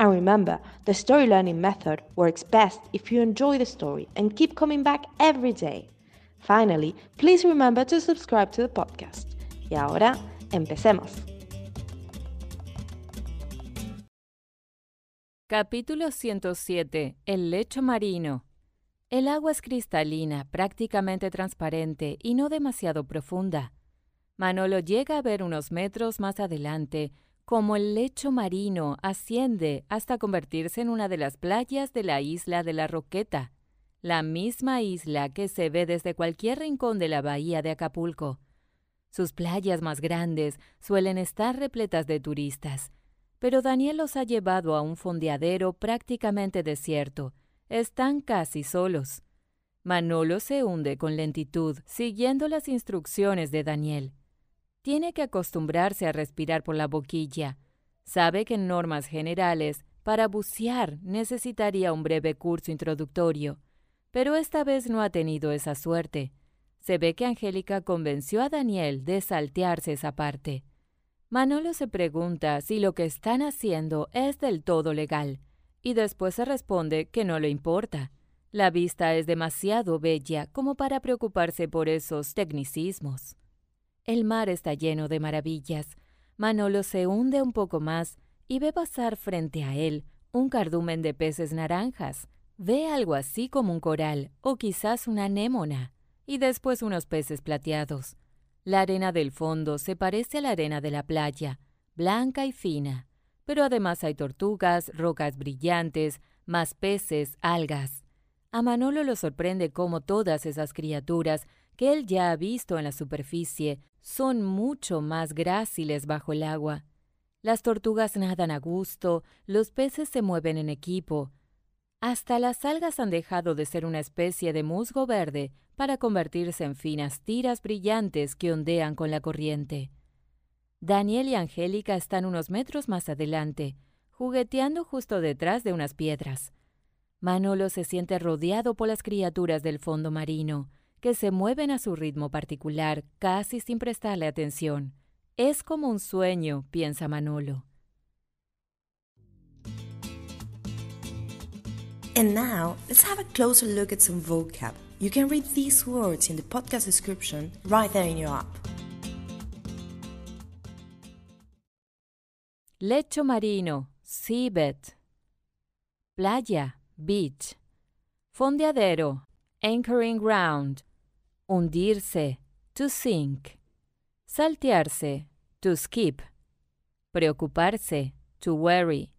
And remember, the story learning method works best if you enjoy the story and keep coming back every day. Finally, please remember to subscribe to the podcast. Y ahora, empecemos. Capítulo 107. El lecho marino. El agua es cristalina, prácticamente transparente y no demasiado profunda. Manolo llega a ver unos metros más adelante como el lecho marino asciende hasta convertirse en una de las playas de la isla de la Roqueta, la misma isla que se ve desde cualquier rincón de la bahía de Acapulco. Sus playas más grandes suelen estar repletas de turistas, pero Daniel los ha llevado a un fondeadero prácticamente desierto. Están casi solos. Manolo se hunde con lentitud, siguiendo las instrucciones de Daniel. Tiene que acostumbrarse a respirar por la boquilla. Sabe que en normas generales, para bucear necesitaría un breve curso introductorio, pero esta vez no ha tenido esa suerte. Se ve que Angélica convenció a Daniel de saltearse esa parte. Manolo se pregunta si lo que están haciendo es del todo legal, y después se responde que no le importa. La vista es demasiado bella como para preocuparse por esos tecnicismos. El mar está lleno de maravillas. Manolo se hunde un poco más y ve pasar frente a él un cardumen de peces naranjas. Ve algo así como un coral o quizás una anémona y después unos peces plateados. La arena del fondo se parece a la arena de la playa, blanca y fina, pero además hay tortugas, rocas brillantes, más peces, algas. A Manolo lo sorprende cómo todas esas criaturas que él ya ha visto en la superficie son mucho más gráciles bajo el agua. Las tortugas nadan a gusto, los peces se mueven en equipo. Hasta las algas han dejado de ser una especie de musgo verde para convertirse en finas tiras brillantes que ondean con la corriente. Daniel y Angélica están unos metros más adelante, jugueteando justo detrás de unas piedras. Manolo se siente rodeado por las criaturas del fondo marino, que se mueven a su ritmo particular, casi sin prestarle atención. Es como un sueño, piensa Manolo. And now, let's have a closer look at some vocab. You can read these words in the podcast description right there in your app. Lecho marino, seabed. Playa, beach. Fondeadero, anchoring ground hundirse, to sink, saltearse, to skip, preocuparse, to worry,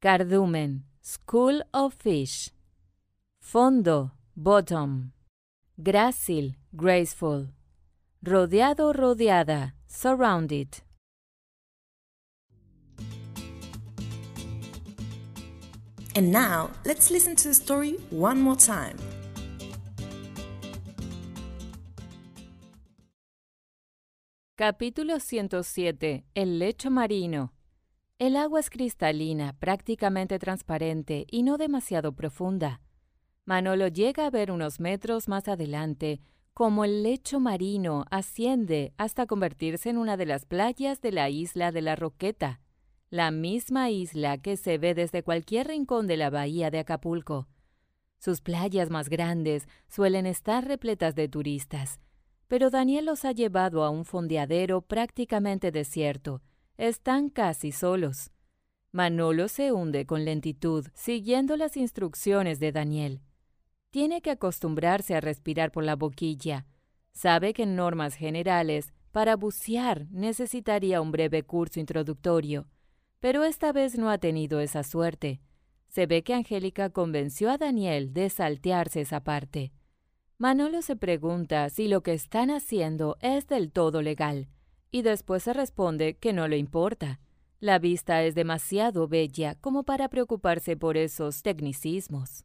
cardumen, school of fish, fondo, bottom, grácil, graceful, rodeado, rodeada, surrounded. And now, let's listen to the story one more time. Capítulo 107. El lecho marino. El agua es cristalina, prácticamente transparente y no demasiado profunda. Manolo llega a ver unos metros más adelante como el lecho marino asciende hasta convertirse en una de las playas de la isla de la Roqueta, la misma isla que se ve desde cualquier rincón de la bahía de Acapulco. Sus playas más grandes suelen estar repletas de turistas, pero Daniel los ha llevado a un fondeadero prácticamente desierto. Están casi solos. Manolo se hunde con lentitud, siguiendo las instrucciones de Daniel. Tiene que acostumbrarse a respirar por la boquilla. Sabe que en normas generales, para bucear necesitaría un breve curso introductorio, pero esta vez no ha tenido esa suerte. Se ve que Angélica convenció a Daniel de saltearse esa parte. Manolo se pregunta si lo que están haciendo es del todo legal, y después se responde que no le importa. La vista es demasiado bella como para preocuparse por esos tecnicismos.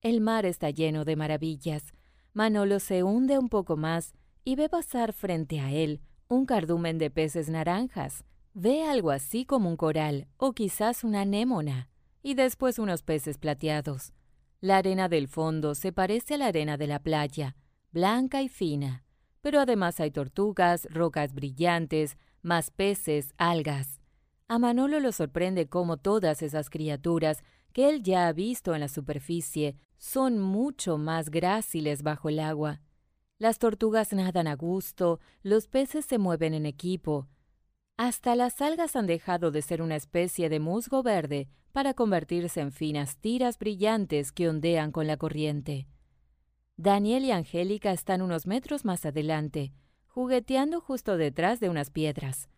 El mar está lleno de maravillas. Manolo se hunde un poco más y ve pasar frente a él un cardumen de peces naranjas. Ve algo así como un coral o quizás una anémona y después unos peces plateados. La arena del fondo se parece a la arena de la playa, blanca y fina, pero además hay tortugas, rocas brillantes, más peces, algas. A Manolo lo sorprende cómo todas esas criaturas que él ya ha visto en la superficie son mucho más gráciles bajo el agua. Las tortugas nadan a gusto, los peces se mueven en equipo. Hasta las algas han dejado de ser una especie de musgo verde para convertirse en finas tiras brillantes que ondean con la corriente. Daniel y Angélica están unos metros más adelante, jugueteando justo detrás de unas piedras.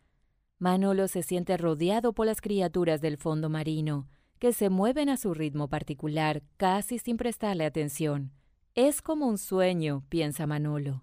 Manolo se siente rodeado por las criaturas del fondo marino, que se mueven a su ritmo particular, casi sin prestarle atención. Es como un sueño, piensa Manolo.